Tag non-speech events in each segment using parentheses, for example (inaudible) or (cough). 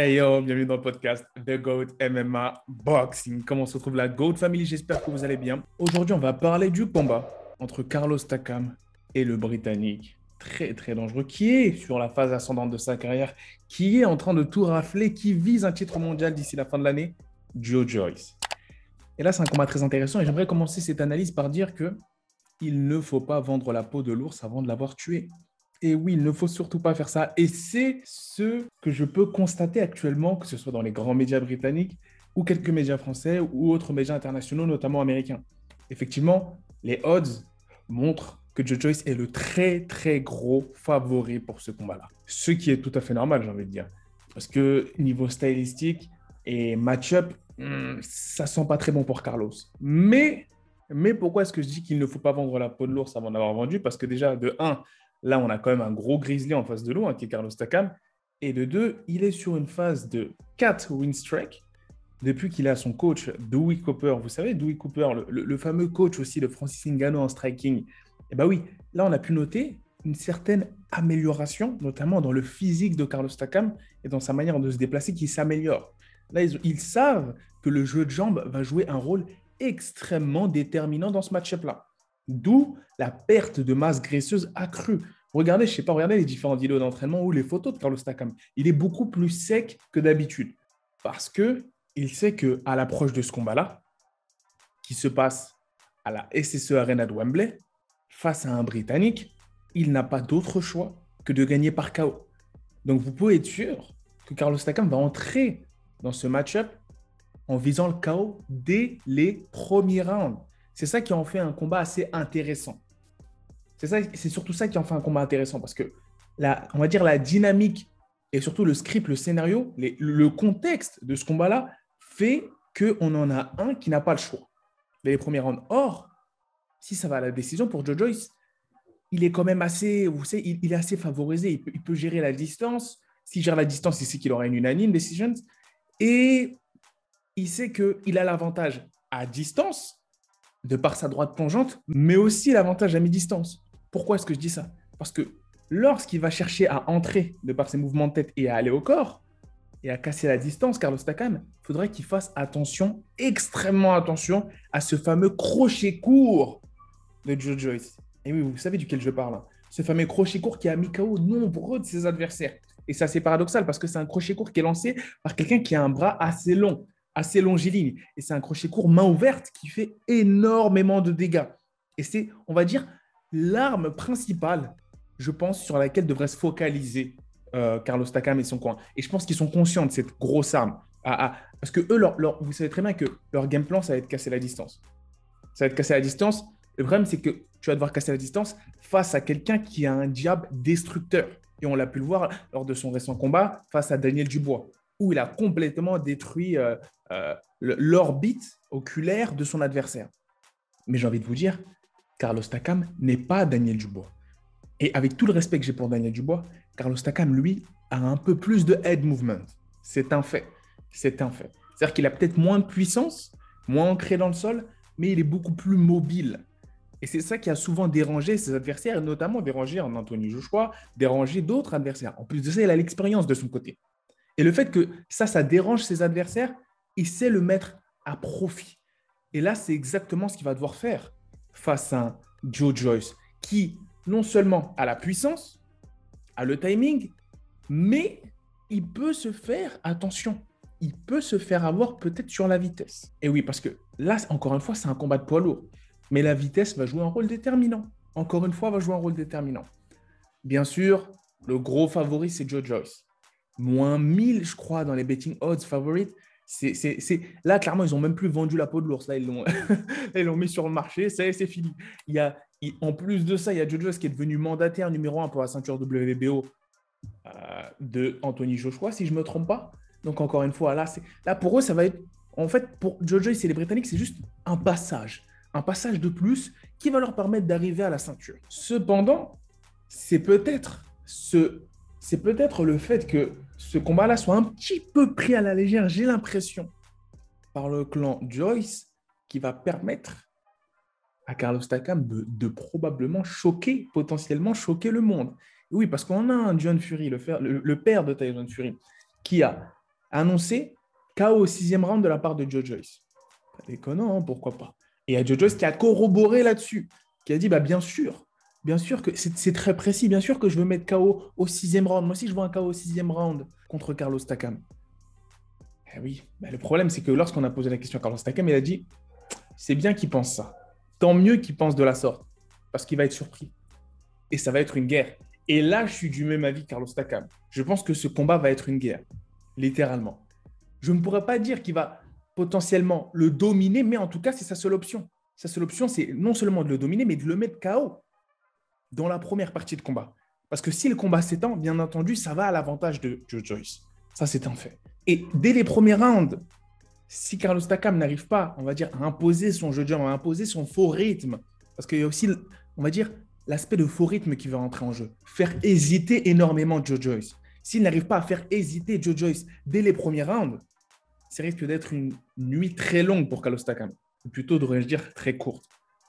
Hey yo, bienvenue dans le podcast The GOAT MMA Boxing. Comment se retrouve la GOAT Family? J'espère que vous allez bien. Aujourd'hui, on va parler du combat entre Carlos Takam et le Britannique. Très très dangereux, qui est sur la phase ascendante de sa carrière, qui est en train de tout rafler, qui vise un titre mondial d'ici la fin de l'année, Joe Joyce. Et là, c'est un combat très intéressant et j'aimerais commencer cette analyse par dire que il ne faut pas vendre la peau de l'ours avant de l'avoir tué. Et oui, il ne faut surtout pas faire ça. Et c'est ce que je peux constater actuellement, que ce soit dans les grands médias britanniques ou quelques médias français ou autres médias internationaux, notamment américains. Effectivement, les odds montrent que Joe Joyce est le très très gros favori pour ce combat-là. Ce qui est tout à fait normal, j'ai envie de dire. Parce que niveau stylistique et match-up, hmm, ça sent pas très bon pour Carlos. Mais, mais pourquoi est-ce que je dis qu'il ne faut pas vendre la peau de l'ours avant d'avoir vendu? Parce que déjà, de 1, Là, on a quand même un gros grizzly en face de l'eau, hein, qui est Carlos Takam. Et de deux, il est sur une phase de 4 win strike depuis qu'il a son coach Dewey Cooper. Vous savez, Dewey Cooper, le, fameux coach aussi de Francis Ngannou en striking. Eh bien oui, là, on a pu noter une certaine amélioration, notamment dans le physique de Carlos Takam et dans sa manière de se déplacer qui s'améliore. Là, ils, ils savent que le jeu de jambes va jouer un rôle extrêmement déterminant dans ce match-up-là. D'où la perte de masse graisseuse accrue. Regardez, je sais pas, regardez les différents vidéos d'entraînement ou les photos de Carlos Takam. Il est beaucoup plus sec que d'habitude parce que il sait que à l'approche de ce combat-là, qui se passe à la SSE Arena de Wembley, face à un Britannique, il n'a pas d'autre choix que de gagner par KO. Donc vous pouvez être sûr que Carlos Takam va entrer dans ce match-up en visant le KO dès les premiers rounds. C'est ça qui en fait un combat assez intéressant. C'est surtout ça qui en fait un combat intéressant parce que la, on va dire la dynamique et surtout le script, le scénario, le contexte de ce combat-là fait qu'on en a un qui n'a pas le choix les premiers rounds. Or, si ça va à la décision pour Joe Joyce, il est quand même assez, vous savez, il, est assez favorisé. Il peut, gérer la distance. S'il gère la distance, il sait qu'il aura une unanime decision. Et il sait qu'il a l'avantage à distance de par sa droite plongeante, mais aussi l'avantage à mi-distance. Pourquoi est-ce que je dis ça? Parce que lorsqu'il va chercher à entrer de par ses mouvements de tête et à aller au corps, et à casser la distance, Carlos Takam, il faudrait qu'il fasse attention, extrêmement attention, à ce fameux crochet court de Joe Joyce. Et oui, vous savez duquel je parle. Hein. Ce fameux crochet court qui a mis KO nombreux de ses adversaires. Et ça, c'est paradoxal parce que c'est un crochet court qui est lancé par quelqu'un qui a un bras assez long assez longiligne. Et c'est un crochet court main ouverte qui fait énormément de dégâts. Et c'est, on va dire, l'arme principale, je pense, sur laquelle devrait se focaliser euh, Carlos Takam et son coin. Et je pense qu'ils sont conscients de cette grosse arme. Ah, ah, parce que eux, leur, vous savez très bien que leur game plan, ça va être casser la distance. Ça va être casser la distance. Le problème, c'est que tu vas devoir casser la distance face à quelqu'un qui a un diable destructeur. Et on l'a pu le voir lors de son récent combat face à Daniel Dubois où il a complètement détruit euh, euh, l'orbite oculaire de son adversaire. Mais j'ai envie de vous dire, Carlos Takam n'est pas Daniel Dubois. Et avec tout le respect que j'ai pour Daniel Dubois, Carlos Takam, lui, a un peu plus de head movement. C'est un fait. C'est un fait. C'est-à-dire qu'il a peut-être moins de puissance, moins ancré dans le sol, mais il est beaucoup plus mobile. Et c'est ça qui a souvent dérangé ses adversaires, et notamment dérangé en Anthony Joshua, dérangé d'autres adversaires. En plus de ça, il a l'expérience de son côté. Et le fait que ça, ça dérange ses adversaires, il sait le mettre à profit. Et là, c'est exactement ce qu'il va devoir faire face à Joe Joyce, qui non seulement a la puissance, a le timing, mais il peut se faire, attention, il peut se faire avoir peut-être sur la vitesse. Et oui, parce que là, encore une fois, c'est un combat de poids lourd. Mais la vitesse va jouer un rôle déterminant. Encore une fois, va jouer un rôle déterminant. Bien sûr, le gros favori, c'est Joe Joyce moins 1000, je crois, dans les betting odds favorites. C'est, Là, clairement, ils n'ont même plus vendu la peau de l'ours. Là, ils l'ont, (laughs) ils l'ont mis sur le marché. Ça c'est fini. Il y a, en plus de ça, il y a Jojo qui est devenu mandataire numéro 1 pour la ceinture WBO euh, de Anthony Joshua, si je ne me trompe pas. Donc, encore une fois, là, c'est, là, pour eux, ça va être. En fait, pour Jojo et les Britanniques, c'est juste un passage. Un passage de plus qui va leur permettre d'arriver à la ceinture. Cependant, c'est peut-être ce c'est peut-être le fait que ce combat-là soit un petit peu pris à la légère, j'ai l'impression, par le clan Joyce, qui va permettre à Carlos Takam de, probablement choquer, potentiellement choquer le monde. Oui, parce qu'on a un John Fury, le, père de Tyson Fury, qui a annoncé KO au sixième round de la part de Joe Joyce. Pas déconnant, hein, pourquoi pas. Et il y a Joe Joyce qui a corroboré là-dessus, qui a dit bah, bien sûr, bien sûr que c'est très précis, bien sûr que je veux mettre KO au sixième round. Moi aussi, je veux un KO au sixième round contre Carlos Takam. Eh oui, bah, le problème, c'est que lorsqu'on a posé la question à Carlos Takam, il a dit c'est bien qu'il pense ça. Tant mieux qu'il pense de la sorte, parce qu'il va être surpris. Et ça va être une guerre. Et là, je suis du même avis Carlos Takam. Je pense que ce combat va être une guerre, littéralement. Je ne pourrais pas dire qu'il va potentiellement le dominer, mais en tout cas, c'est sa seule option. Sa seule option, c'est non seulement de le dominer, mais de le mettre KO dans la première partie de combat. Parce que si le combat s'étend, bien entendu, ça va à l'avantage de Joe Joyce. Ça, c'est un fait. Et dès les premiers rounds, si Carlos Takam n'arrive pas, on va dire, à imposer son jeu de jambes, à imposer son faux rythme, parce qu'il y a aussi, on va dire, l'aspect de faux rythme qui va entrer en jeu. Faire hésiter énormément Joe Joyce. S'il n'arrive pas à faire hésiter Joe Joyce dès les premiers rounds, ça risque d'être une nuit très longue pour Carlos Takam. Ou plutôt, devrais-je dire, très courte.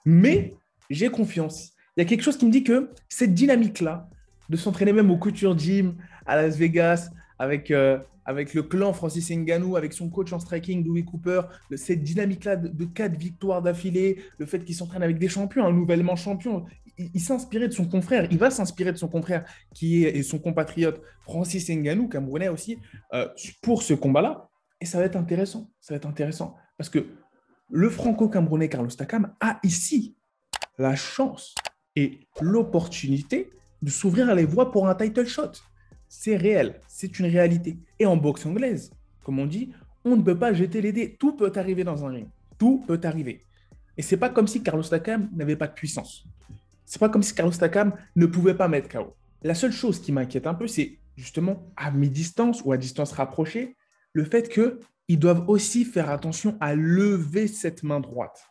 Mais j'ai confiance. Il y a quelque chose qui me dit que cette dynamique-là, de s'entraîner même au Couture Gym à Las Vegas, avec, euh, avec le clan Francis Ngannou, avec son coach en striking, Louis Cooper, cette dynamique-là de, quatre victoires d'affilée, le fait qu'il s'entraîne avec des champions, un nouvellement champion, il, s'inspirait de son confrère, il va s'inspirer de son confrère qui est son compatriote Francis Ngannou, camerounais aussi, euh, pour ce combat-là. Et ça va être intéressant, ça va être intéressant. Parce que le franco-camerounais Carlos Takam a ici la chance l'opportunité de s'ouvrir les voies pour un title shot. C'est réel, c'est une réalité. Et en boxe anglaise, comme on dit, on ne peut pas jeter les dés. Tout peut arriver dans un ring. Tout peut arriver. Et c'est pas comme si Carlos Takam n'avait pas de puissance. C'est pas comme si Carlos Takam ne pouvait pas mettre KO. La seule chose qui m'inquiète un peu, c'est justement à mi-distance ou à distance rapprochée, le fait qu'ils doivent aussi faire attention à lever cette main droite.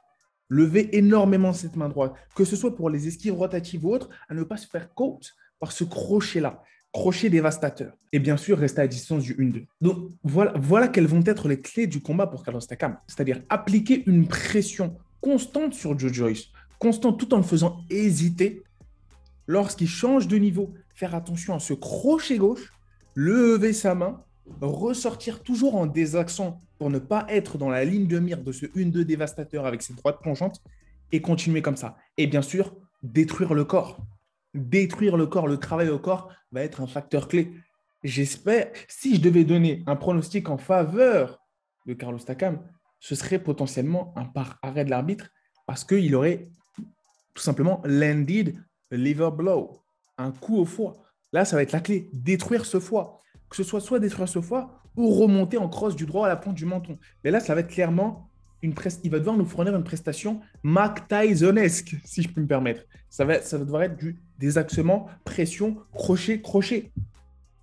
Lever énormément cette main droite, que ce soit pour les esquives rotatives ou autres, à ne pas se faire coach par ce crochet-là, crochet dévastateur. Et bien sûr, rester à distance du 1-2. Donc voilà, voilà quelles vont être les clés du combat pour Carlos Takam. C'est-à-dire appliquer une pression constante sur Joe Joyce, constante tout en le faisant hésiter. Lorsqu'il change de niveau, faire attention à ce crochet gauche, lever sa main ressortir toujours en désaccent pour ne pas être dans la ligne de mire de ce 1-2 dévastateur avec ses droites plongeantes et continuer comme ça. Et bien sûr, détruire le corps. Détruire le corps, le travail au corps va être un facteur clé. J'espère, si je devais donner un pronostic en faveur de Carlos Takam, ce serait potentiellement un par arrêt de l'arbitre parce qu'il aurait tout simplement landed liver blow, un coup au foie. Là, ça va être la clé, détruire ce foie que ce soit soit détruire ce foie ou remonter en crosse du droit à la pointe du menton. Mais là, ça va être clairement une presse. Il va devoir nous fournir une prestation Mac Tysonesque, si je peux me permettre. Ça va, ça va devoir être du désaxement, pression, crochet, crochet.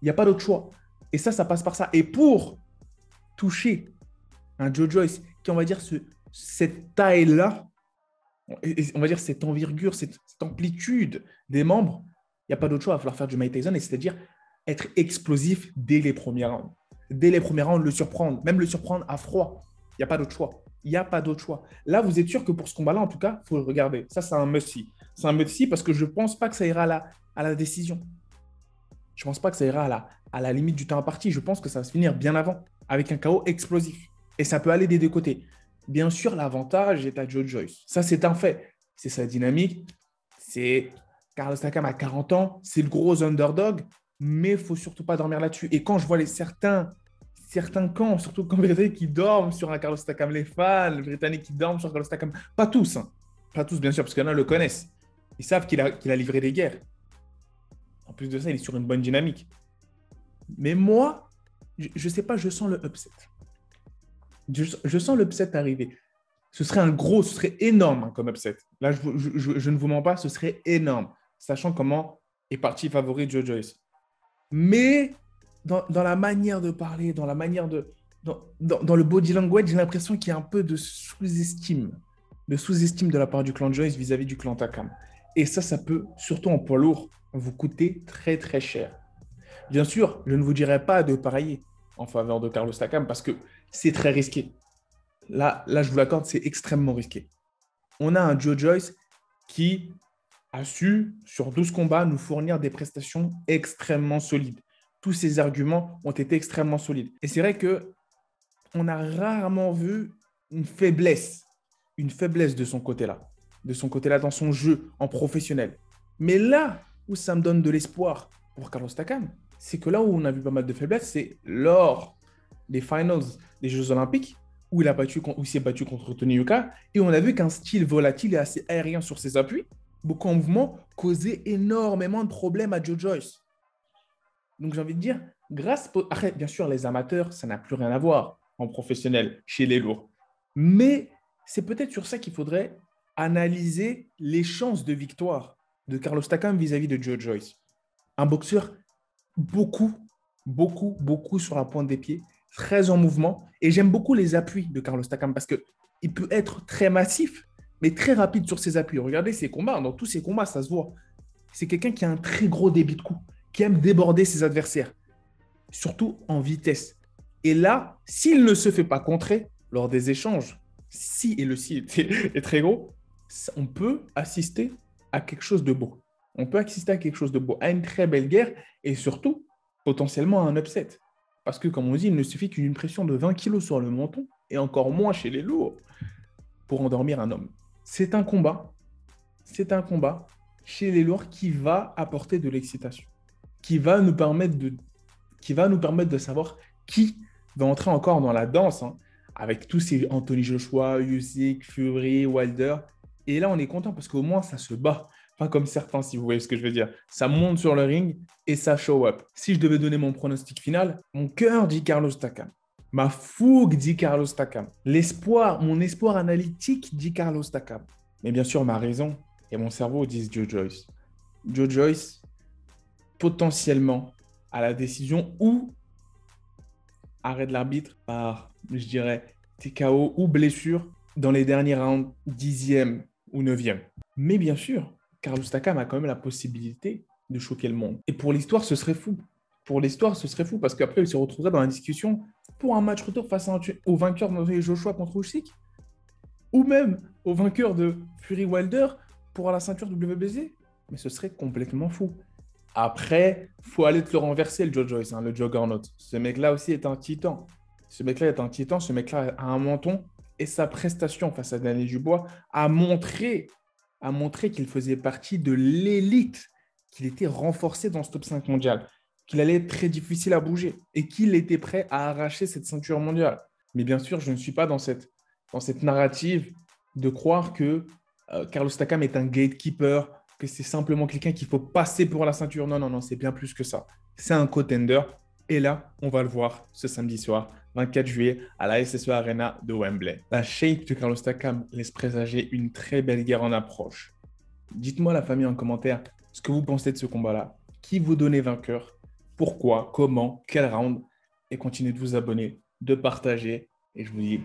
Il n'y a pas d'autre choix. Et ça, ça passe par ça. Et pour toucher un Joe Joyce qui, on va dire, ce, cette taille-là, on va dire cette envergure, cette, amplitude des membres, il n'y a pas d'autre choix. Il va falloir faire du Mike Tyson, et c'est-à-dire être explosif dès les premiers rounds. Dès les premiers rounds, le surprendre, même le surprendre à froid. Il n'y a pas d'autre choix. Il n'y a pas d'autre choix. Là, vous êtes sûr que pour ce combat-là, en tout cas, il faut le regarder. Ça, c'est un must-see. C'est un must-see parce que je ne pense pas que ça ira à la, décision. Je ne pense pas que ça ira à la, à la limite du temps imparti. Je pense que ça va se finir bien avant, avec un chaos explosif. Et ça peut aller des deux côtés. Bien sûr, l'avantage est à Joe Joyce. Ça, c'est un fait. C'est sa dynamique. C'est Carlos Takam à 40 ans. C'est le gros underdog mais il faut surtout pas dormir là-dessus. Et quand je vois les certains, certains camps, surtout britanniques qui dorment sur un Carlos Takam, les fans les Britanniques qui dorment sur Carlos Takam, pas tous, hein. pas tous bien sûr, parce qu'il y en a le connaissent. Ils savent qu'il a, qu'il a livré des guerres. En plus de ça, il est sur une bonne dynamique. Mais moi, je ne sais pas, je sens le upset. Je, je sens l'upset arriver. Ce serait un gros, ce serait énorme hein, comme upset. Là, je, je, je, ne vous mens pas, ce serait énorme, sachant comment est parti favori Joe Joyce mais dans, la manière de parler, dans la manière de. Dans, le body language, j'ai l'impression qu'il y a un peu de sous-estime, de sous-estime de la part du clan Joyce vis-à-vis du clan Takam. Et ça, ça peut, surtout en poids lourd, vous coûter très très cher. Bien sûr, je ne vous dirai pas de parier en faveur de Carlos Takam parce que c'est très risqué. Là, là, je vous l'accorde, c'est extrêmement risqué. On a un Joe Joyce qui a su, sur 12 combats, nous fournir des prestations extrêmement solides. tous ces arguments ont été extrêmement solides. Et c'est vrai que on a rarement vu une faiblesse, une faiblesse de son côté-là, de son côté-là dans son jeu en professionnel. Mais là où ça me donne de l'espoir pour Carlos Takam, c'est que là où on a vu pas mal de faiblesses, c'est lors des finals des Jeux Olympiques, où il a battu, où s'est battu contre Tony Yuka, et on a vu qu'un style volatile et assez aérien sur ses appuis, beaucoup en mouvement, causait énormément de problèmes à Joe Joyce. Donc j'ai envie de dire, grâce... Après, bien sûr, les amateurs, ça n'a plus rien à voir en professionnel chez les lourds. Mais c'est peut-être sur ça qu'il faudrait analyser les chances de victoire de Carlos Takam vis-à-vis de Joe Joyce. Un boxeur beaucoup, beaucoup, beaucoup sur la pointe des pieds, très en mouvement. Et j'aime beaucoup les appuis de Carlos Takam parce qu'il peut être très massif, mais très rapide sur ses appuis. Regardez ses combats, dans tous ses combats, ça se voit. C'est quelqu'un qui a un très gros débit de coups, qui aime déborder ses adversaires, surtout en vitesse. Et là, s'il ne se fait pas contrer lors des échanges, si et le si (laughs) est, très gros, on peut assister à quelque chose de beau. On peut assister à quelque chose de beau, à une très belle guerre et surtout potentiellement à un upset. Parce que, comme on dit, il ne suffit qu'une pression de 20 kg sur le menton et encore moins chez les lourds pour endormir un homme. C'est un combat. C'est un combat chez les lourds qui va apporter de l'excitation, qui va nous permettre de, qui va nous permettre de savoir qui va entrer encore dans la danse, hein, avec tous ces Anthony Joshua, Usyk, Fury, Wilder. Et là, on est content parce qu'au moins, ça se bat. Pas comme certains, si vous voyez ce que je veux dire. Ça monte sur le ring et ça show up. Si je devais donner mon pronostic final, mon cœur dit Carlos Takam. Ma fougue dit Carlos Takam. L'espoir, mon espoir analytique dit Carlos Takam. Mais bien sûr, ma raison et mon cerveau disent Joe Joyce. Joe Joyce, potentiellement, à la décision ou arrêt de l'arbitre par, je dirais, TKO ou blessure dans les derniers rounds, dixième ou neuvième. Mais bien sûr, Carlos Takam a quand même la possibilité de choquer le monde. Et pour l'histoire, ce serait fou. Pour l'histoire, ce serait fou parce qu'après, il se retrouverait dans la discussion pour un match retour face au vainqueur de Joshua contre Usyk ou même au vainqueur de Fury Wilder pour la ceinture WBC. Mais ce serait complètement fou. Après, faut aller te le renverser, le Joe Joyce, hein, le Juggernaut. Ce mec-là aussi est un titan. Ce mec-là est un titan. Ce mec-là a un menton. Et sa prestation face à Daniel Dubois a montré, a montré qu'il faisait partie de l'élite, qu'il était renforcé dans ce top 5 mondial, qu'il allait être très difficile à bouger et qu'il était prêt à arracher cette ceinture mondiale. Mais bien sûr, je ne suis pas dans cette, dans cette narrative de croire que euh, Carlos Takam est un gatekeeper, que c'est simplement quelqu'un qu'il faut passer pour la ceinture. Non, non, non, c'est bien plus que ça. C'est un contender. Et là, on va le voir ce samedi soir, 24 juillet, à la SSE Arena de Wembley. La shape de Carlos Takam laisse présager une très belle guerre en approche. Dites-moi, la famille, en commentaire, ce que vous pensez de ce combat-là. Qui vous donnez vainqueur Pourquoi Comment Quel round Et continuez de vous abonner, de partager. Et je vous dis.